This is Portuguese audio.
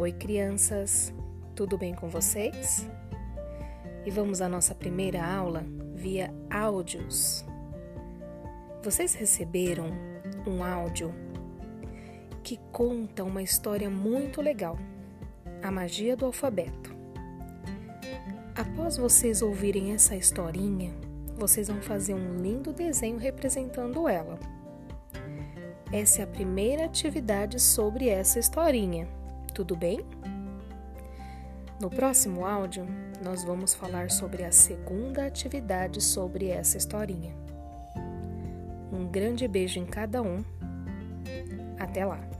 Oi, crianças, tudo bem com vocês? E vamos à nossa primeira aula via áudios. Vocês receberam um áudio que conta uma história muito legal: a magia do alfabeto. Após vocês ouvirem essa historinha, vocês vão fazer um lindo desenho representando ela. Essa é a primeira atividade sobre essa historinha tudo bem? No próximo áudio, nós vamos falar sobre a segunda atividade sobre essa historinha. Um grande beijo em cada um. Até lá!